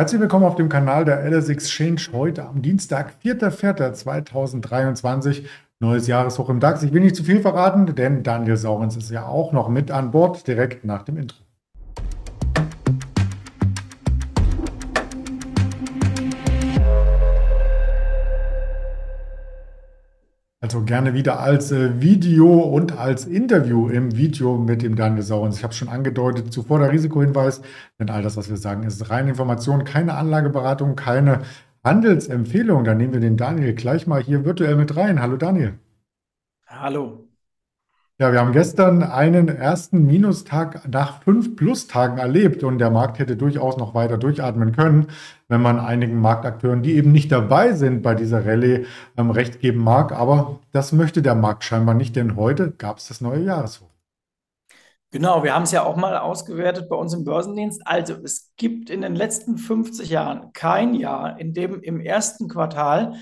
Herzlich willkommen auf dem Kanal der LS Exchange heute am Dienstag, 4.4.2023. Neues Jahreshoch im DAX. Ich will nicht zu viel verraten, denn Daniel Saurens ist ja auch noch mit an Bord, direkt nach dem Intro. Also gerne wieder als äh, Video und als Interview im Video mit dem Daniel Saurens. Ich habe schon angedeutet, zuvor der Risikohinweis, denn all das, was wir sagen, ist reine Information, keine Anlageberatung, keine Handelsempfehlung. Dann nehmen wir den Daniel gleich mal hier virtuell mit rein. Hallo Daniel. Hallo. Ja, wir haben gestern einen ersten Minustag nach fünf Plustagen erlebt und der Markt hätte durchaus noch weiter durchatmen können, wenn man einigen Marktakteuren, die eben nicht dabei sind bei dieser Rallye, ähm, recht geben mag. Aber das möchte der Markt scheinbar nicht, denn heute gab es das neue Jahreshoch. Genau, wir haben es ja auch mal ausgewertet bei uns im Börsendienst. Also es gibt in den letzten 50 Jahren kein Jahr, in dem im ersten Quartal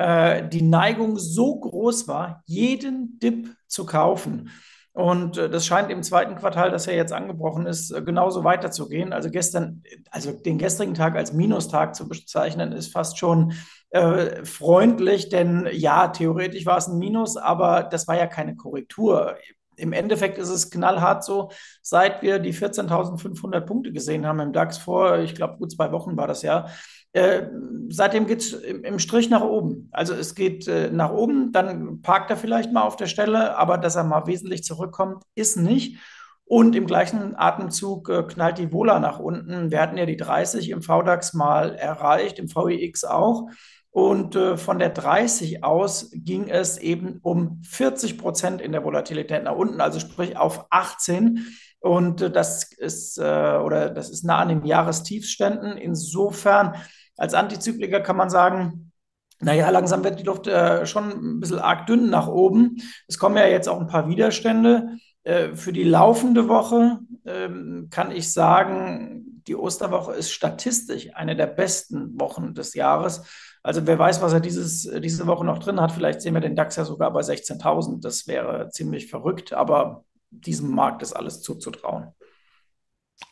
äh, die Neigung so groß war, jeden Dip zu kaufen. Und äh, das scheint im zweiten Quartal, das ja jetzt angebrochen ist, äh, genauso weiterzugehen. Also gestern, also den gestrigen Tag als Minustag zu bezeichnen, ist fast schon äh, freundlich, denn ja, theoretisch war es ein Minus, aber das war ja keine Korrektur. Im Endeffekt ist es knallhart so, seit wir die 14.500 Punkte gesehen haben im DAX vor, ich glaube, gut zwei Wochen war das ja, äh, seitdem geht es im, Strich nach oben. Also es geht äh, nach oben, dann parkt er vielleicht mal auf der Stelle, aber dass er mal wesentlich zurückkommt, ist nicht. Und im gleichen Atemzug äh, knallt die Vola nach unten. Wir hatten ja die 30 im VDAX mal erreicht, im VIX auch. Und äh, von der 30 aus ging es eben um 40 Prozent in der Volatilität nach unten, also sprich auf 18. Und äh, das ist äh, oder das ist nah an den Jahrestiefständen. Insofern als Antizykliker kann man sagen, naja, langsam wird die Luft äh, schon ein bisschen arg dünn nach oben. Es kommen ja jetzt auch ein paar Widerstände. Äh, für die laufende Woche ähm, kann ich sagen, die Osterwoche ist statistisch eine der besten Wochen des Jahres. Also wer weiß, was er dieses, diese Woche noch drin hat. Vielleicht sehen wir den DAX ja sogar bei 16.000. Das wäre ziemlich verrückt, aber diesem Markt ist alles zuzutrauen.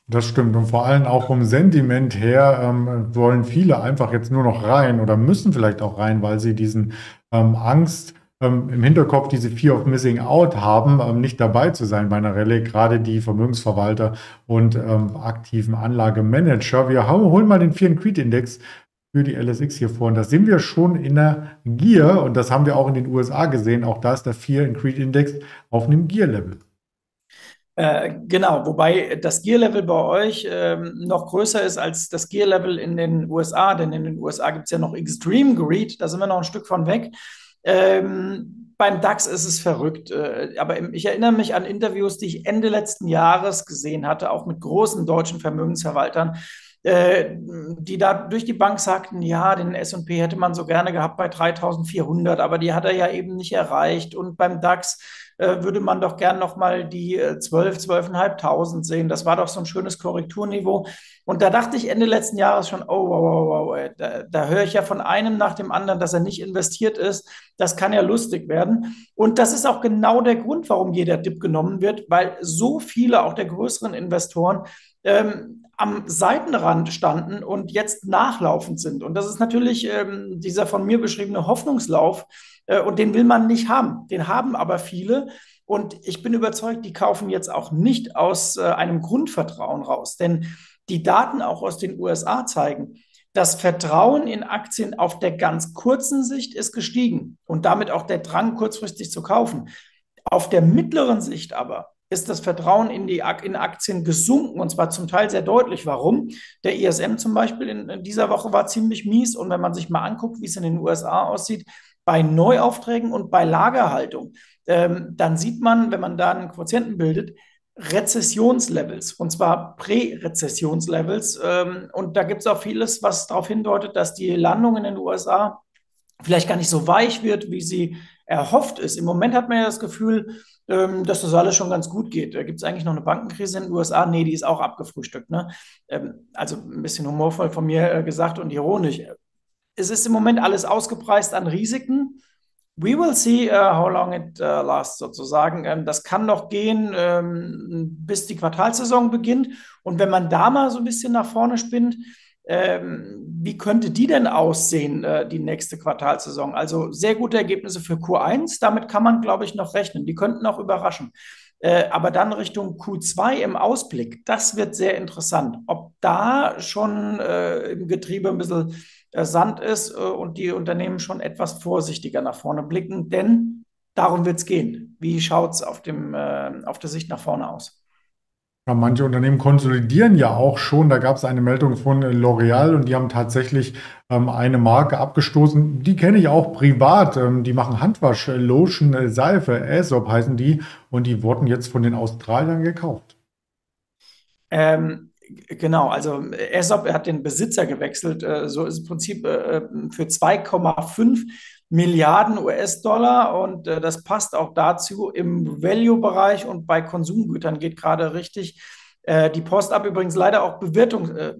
Das stimmt. Und vor allem auch vom Sentiment her ähm, wollen viele einfach jetzt nur noch rein oder müssen vielleicht auch rein, weil sie diesen ähm, Angst ähm, im Hinterkopf, diese Fear of Missing Out haben, ähm, nicht dabei zu sein bei einer Rallye, gerade die Vermögensverwalter und ähm, aktiven Anlagemanager. Wir holen mal den Fear and Creed Index für die LSX hier vor. Und da sind wir schon in der Gier und das haben wir auch in den USA gesehen. Auch da ist der Fear and Creed Index auf einem Gear-Level. Äh, genau, wobei das Gear-Level bei euch ähm, noch größer ist als das Gear-Level in den USA, denn in den USA gibt es ja noch Extreme Greed, da sind wir noch ein Stück von weg. Ähm, beim DAX ist es verrückt, äh, aber ich erinnere mich an Interviews, die ich Ende letzten Jahres gesehen hatte, auch mit großen deutschen Vermögensverwaltern, äh, die da durch die Bank sagten, ja, den S&P hätte man so gerne gehabt bei 3400, aber die hat er ja eben nicht erreicht und beim DAX äh, würde man doch gern nochmal die äh, 12, 12.500 sehen. Das war doch so ein schönes Korrekturniveau. Und da dachte ich Ende letzten Jahres schon, oh, wow, wow, wow, da, da höre ich ja von einem nach dem anderen, dass er nicht investiert ist. Das kann ja lustig werden. Und das ist auch genau der Grund, warum jeder Dip genommen wird, weil so viele, auch der größeren Investoren, ähm, am Seitenrand standen und jetzt nachlaufend sind. Und das ist natürlich ähm, dieser von mir beschriebene Hoffnungslauf, äh, und den will man nicht haben. Den haben aber viele. Und ich bin überzeugt, die kaufen jetzt auch nicht aus äh, einem Grundvertrauen raus. Denn die Daten auch aus den USA zeigen, das Vertrauen in Aktien auf der ganz kurzen Sicht ist gestiegen und damit auch der Drang, kurzfristig zu kaufen. Auf der mittleren Sicht aber ist das Vertrauen in die in Aktien gesunken und zwar zum Teil sehr deutlich. Warum? Der ISM zum Beispiel in, in dieser Woche war ziemlich mies und wenn man sich mal anguckt, wie es in den USA aussieht, bei Neuaufträgen und bei Lagerhaltung, ähm, dann sieht man, wenn man da einen Quotienten bildet, Rezessionslevels und zwar Prä-Rezessionslevels. Ähm, und da gibt es auch vieles, was darauf hindeutet, dass die Landung in den USA vielleicht gar nicht so weich wird, wie sie erhofft ist. Im Moment hat man ja das Gefühl, ähm, dass das alles schon ganz gut geht. Da gibt es eigentlich noch eine Bankenkrise in den USA. Nee, die ist auch abgefrühstückt. Ne? Ähm, also ein bisschen humorvoll von mir äh, gesagt und ironisch es ist im Moment alles ausgepreist an Risiken. We will see uh, how long it uh, lasts, sozusagen. Ähm, das kann noch gehen, ähm, bis die Quartalsaison beginnt. Und wenn man da mal so ein bisschen nach vorne spinnt, Ähm, wie könnte die denn aussehen, äh, die nächste Quartalsaison? Also sehr gute Ergebnisse für Q1, damit kann man, glaube ich, noch rechnen. Die könnten auch überraschen. Äh, aber dann Richtung Q2 im Ausblick, das wird sehr interessant. Ob da schon äh, im Getriebe ein bisschen äh, Sand ist äh, und die Unternehmen schon etwas vorsichtiger nach vorne blicken, denn darum wird es gehen. Wie schaut es auf, äh, auf der Sicht nach vorne aus? Ja, manche Unternehmen konsolidieren ja auch schon. Da gab es eine Meldung von L'Oreal und die haben tatsächlich ähm, eine Marke abgestoßen. Die kenne ich auch privat. Ähm, die machen Handwasch, Lotion, Seife, Aesop heißen die und die wurden jetzt von den Australiern gekauft. Ähm, genau, also Aesop hat den Besitzer gewechselt. Äh, so ist im Prinzip äh, für 2,5 Milliarden US-Dollar und äh, das passt auch dazu im Value-Bereich und bei Konsumgütern geht gerade richtig äh, die Post ab. Übrigens leider auch Bewertung, äh,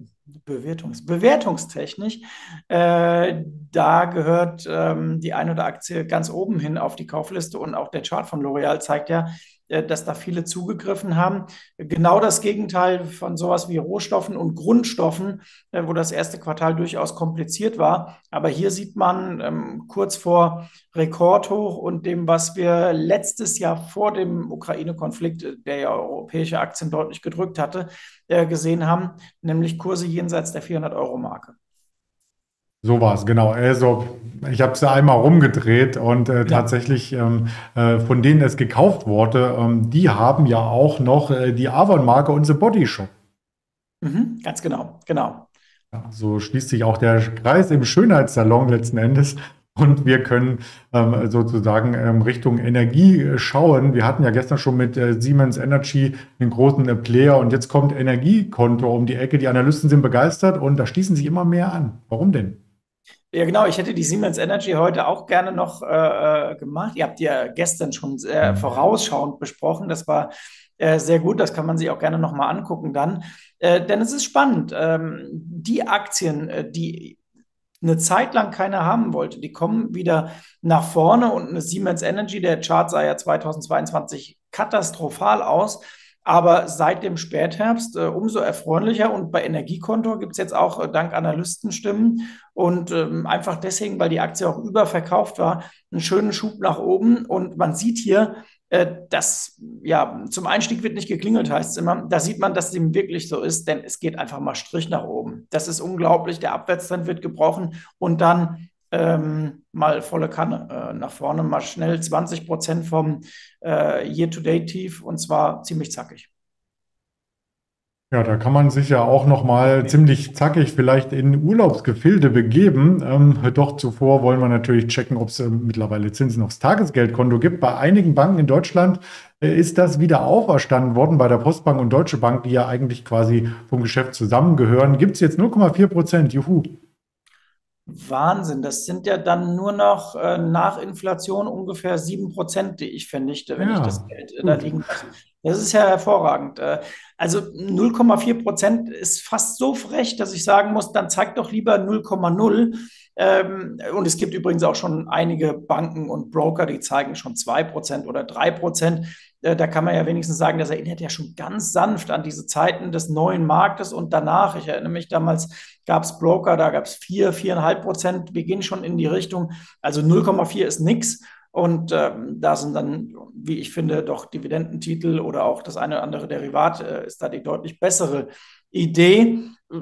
Bewertungs, bewertungstechnisch. Äh, da gehört ähm, die ein oder Aktie ganz oben hin auf die Kaufliste und auch der Chart von L'Oreal zeigt ja, dass da viele zugegriffen haben. Genau das Gegenteil von sowas wie Rohstoffen und Grundstoffen, äh, wo das erste Quartal durchaus kompliziert war. Aber hier sieht man ähm, kurz vor Rekordhoch und dem, was wir letztes Jahr vor dem Ukraine-Konflikt, äh, der ja europäische Aktien deutlich gedrückt hatte, gesehen haben, nämlich Kurse jenseits der 400-Euro-Marke. So war es, genau. Also ich habe es ja einmal rumgedreht und äh, ja. tatsächlich ähm, äh, von denen es gekauft wurde, ähm, die haben ja auch noch äh, die Avon-Marke und The Body Shop. Mhm, ganz genau, genau. Ja, so schließt sich auch der Kreis im Schönheitssalon letzten Endes. Und wir können ähm, sozusagen ähm, Richtung Energie schauen. Wir hatten ja gestern schon mit äh, Siemens Energy einen großen äh, Player und jetzt kommt Energiekonto um die Ecke. Die Analysten sind begeistert und da schließen sich immer mehr an. Warum denn? Ja, genau. Ich hätte die Siemens Energy heute auch gerne noch äh, äh, gemacht. Ihr habt ja gestern schon sehr mhm. vorausschauend besprochen. Das war äh, sehr gut. Das kann man sich auch gerne noch mal angucken dann. Äh, denn es ist spannend. Ähm, die Aktien, äh, die eine Zeit lang keiner haben wollte, die kommen wieder nach vorne und eine Siemens Energy, der Chart sah ja 2022 katastrophal aus. Aber seit dem Spätherbst äh, umso erfreulicher und bei Energiekonto gibt es jetzt auch äh, dank Analystenstimmen und ähm, einfach deswegen, weil die Aktie auch überverkauft war, einen schönen Schub nach oben. Und man sieht hier, äh, dass ja zum Einstieg wird nicht geklingelt, heißt es immer. Da sieht man, dass es ihm wirklich so ist, denn es geht einfach mal Strich nach oben. Das ist unglaublich. Der Abwärtstrend wird gebrochen und dann ähm, mal volle Kanne äh, nach vorne, mal schnell 20 Prozent vom äh, Year-to-Date-Tief und zwar ziemlich zackig. Ja, da kann man sich ja auch noch mal ziemlich zackig vielleicht in Urlaubsgefilde begeben. Ähm, doch zuvor wollen wir natürlich checken, ob es äh, mittlerweile Zinsen aufs Tagesgeldkonto gibt. Bei einigen Banken in Deutschland äh, ist das wieder auferstanden worden. Bei der Postbank und Deutsche Bank, die ja eigentlich quasi vom Geschäft zusammengehören, gibt es jetzt 0,4 Prozent. Juhu. Wahnsinn. Das sind ja dann nur noch äh, nach Inflation ungefähr 7 Prozent, die ich vernichte, wenn ja, ich das Geld äh, da liegen lasse. Das ist ja hervorragend. Äh, also 0,4 Prozent ist fast so frech, dass ich sagen muss, dann zeigt doch lieber 0,0. Ähm, und es gibt übrigens auch schon einige Banken und Broker, die zeigen schon 2 Prozent oder 3 Prozent. Äh, da kann man ja wenigstens sagen, das erinnert ja schon ganz sanft an diese Zeiten des neuen Marktes und danach. Ich erinnere mich damals, gab es Broker, da gab es 4, 4,5 Prozent. Wir gehen schon in die Richtung. Also 0,4 ist nichts. Und ähm, da sind dann, wie ich finde, doch Dividendentitel oder auch das eine oder andere Derivat äh, ist da die deutlich bessere Idee.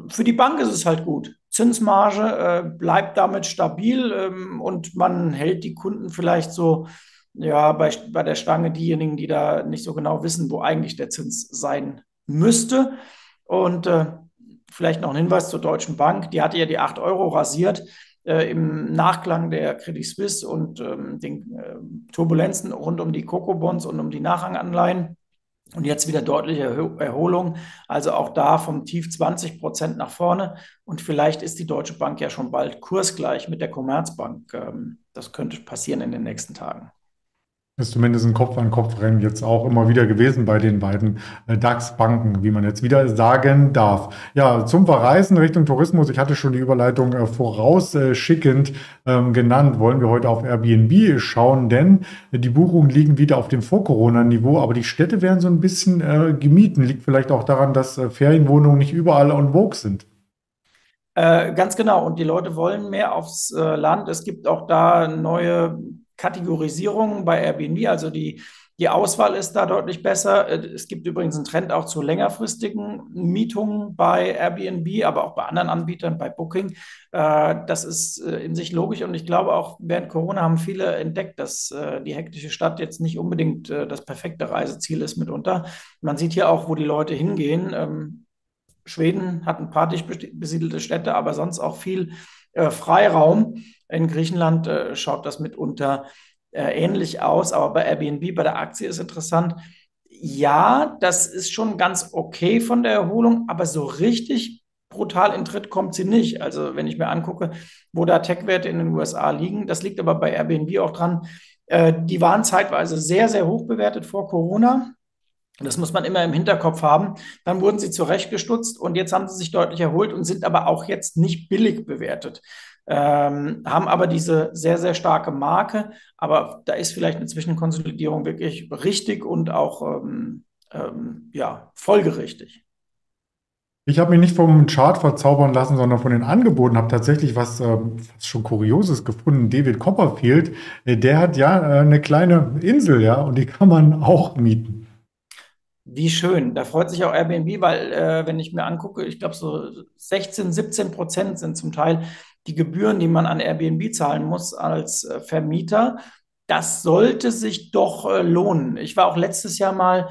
Für die Bank ist es halt gut. Zinsmarge äh, bleibt damit stabil ähm, und man hält die Kunden vielleicht so ja, bei, bei der Stange diejenigen, die da nicht so genau wissen, wo eigentlich der Zins sein müsste. Und äh, vielleicht noch ein Hinweis zur Deutschen Bank. Die hatte ja die 8 Euro rasiert äh, im Nachklang der Credit Suisse und ähm, den äh, Turbulenzen rund um die Coco-Bonds und um die Nachranganleihen. Und jetzt wieder deutliche Erholung. Also auch da vom Tief 20 Prozent nach vorne. Und vielleicht ist die Deutsche Bank ja schon bald kursgleich mit der Commerzbank. Ähm, das könnte passieren in den nächsten Tagen. Ist zumindest ein Kopf-an-Kopf-Rennen jetzt auch immer wieder gewesen bei den beiden äh, DAX-Banken, wie man jetzt wieder sagen darf. Ja, zum Verreisen Richtung Tourismus, ich hatte schon die Überleitung äh, vorausschickend ähm, genannt, wollen wir heute auf Airbnb schauen, denn die Buchungen liegen wieder auf dem Vor-Corona-Niveau, aber die Städte werden so ein bisschen äh, gemieden. Liegt vielleicht auch daran, dass Ferienwohnungen nicht überall on vogue sind. Ganz genau. Und die Leute wollen mehr aufs Land. Es gibt auch da neue Kategorisierungen bei Airbnb. Also die, die Auswahl ist da deutlich besser. Äh, es gibt übrigens einen Trend auch zu längerfristigen Mietungen bei Airbnb, aber auch bei anderen Anbietern, bei Booking. Äh, das ist äh, in sich logisch. Und ich glaube auch während Corona haben viele entdeckt, dass die hektische Stadt jetzt nicht unbedingt das perfekte Reiseziel ist mitunter. Man sieht hier auch, wo die Leute hingehen. Ähm, Schweden hat ein paar dicht besiedelte Städte, aber sonst auch viel Freiraum. In Griechenland äh, schaut das mitunter äh, ähnlich aus, aber bei Airbnb, bei der Aktie ist interessant. Ja, das ist schon ganz okay von der Erholung, aber so richtig brutal in Tritt kommt sie nicht. Also wenn ich mir angucke, wo da Tech-Werte in den USA liegen, das liegt aber bei Airbnb auch dran. Äh, die waren zeitweise sehr, sehr hoch bewertet vor Corona. Das muss man immer im Hinterkopf haben. Dann wurden sie zurechtgestutzt und jetzt haben sie sich deutlich erholt und sind aber auch jetzt nicht billig bewertet. Ähm, haben aber diese sehr, sehr starke Marke. Aber da ist vielleicht eine Zwischenkonsolidierung wirklich richtig und auch ähm, ähm, ja, folgerichtig. Ich habe mich nicht vom Chart verzaubern lassen, sondern von den Angeboten. Habe tatsächlich was, äh, was schon Kurioses gefunden. David Copperfield, äh, der hat ja äh, eine kleine Insel, ja, und die kann man auch mieten. Wie schön. Da freut sich auch Airbnb, weil äh, wenn ich mir angucke, ich glaube so 16, 17 Prozent sind zum Teil die Gebühren, die man an Airbnb zahlen muss als äh, Vermieter. Das sollte sich doch äh, lohnen. Ich war auch letztes Jahr mal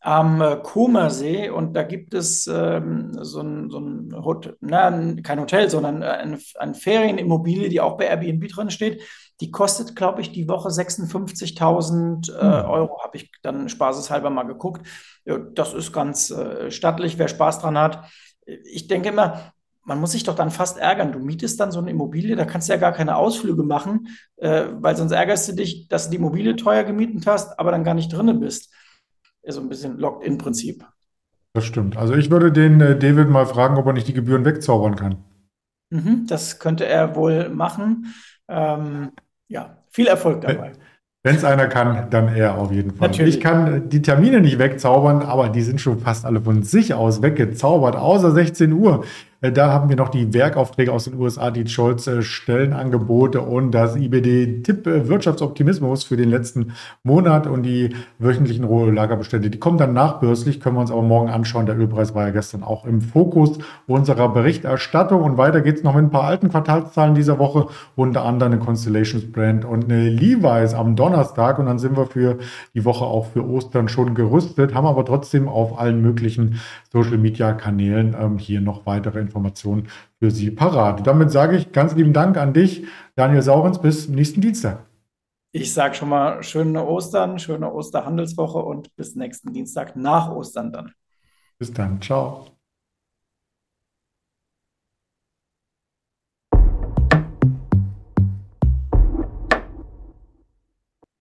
am äh, Comersee und da gibt es ähm, so ein, so ein Hotel, na, kein Hotel, sondern eine, eine Ferienimmobilie, die auch bei Airbnb drin steht. Die kostet, glaube ich, die Woche 56.000 äh, hm. Euro, habe ich dann spaßeshalber mal geguckt. Das ist ganz äh, stattlich, wer Spaß dran hat. Ich denke immer, man muss sich doch dann fast ärgern. Du mietest dann so eine Immobilie, da kannst du ja gar keine Ausflüge machen, äh, weil sonst ärgerst du dich, dass du die Immobilie teuer gemietet hast, aber dann gar nicht drinne bist so ein bisschen Locked-in-Prinzip. Das stimmt. Also ich würde den äh, David mal fragen, ob er nicht die Gebühren wegzaubern kann. Mhm, das könnte er wohl machen. Ähm, ja, viel Erfolg dabei. Wenn es einer kann, dann er auf jeden Fall. Natürlich. Ich kann die Termine nicht wegzaubern, aber die sind schon fast alle von sich aus weggezaubert, außer 16 Uhr. Äh, da haben wir noch die Werkaufträge aus den USA, die Scholz äh, Stellenangebote und das IBD-Tipp Wirtschaftsoptimismus für den letzten Monat und die wöchentlichen Rohlagerbestände. Die kommen dann nachbörslich, können wir uns aber morgen anschauen. Der Ölpreis war ja gestern auch im Fokus unserer Berichterstattung. Und weiter geht es noch mit ein paar alten Quartalszahlen dieser Woche, unter anderem eine Constellations Brand und eine Levi's am Donnerstag. Und dann sind wir für die Woche auch für Ostern schon gerüstet, haben aber trotzdem auf allen möglichen Social Media Kanälen ähm, hier noch weitere Informationen für Sie parat. Damit sage ich ganz lieben Dank an dich, Daniel Saurens, bis nächsten Dienstag. Ich sage schon mal schöne Ostern, schöne Osterhandelswoche und bis nächsten Dienstag nach Ostern dann. Bis dann, ciao.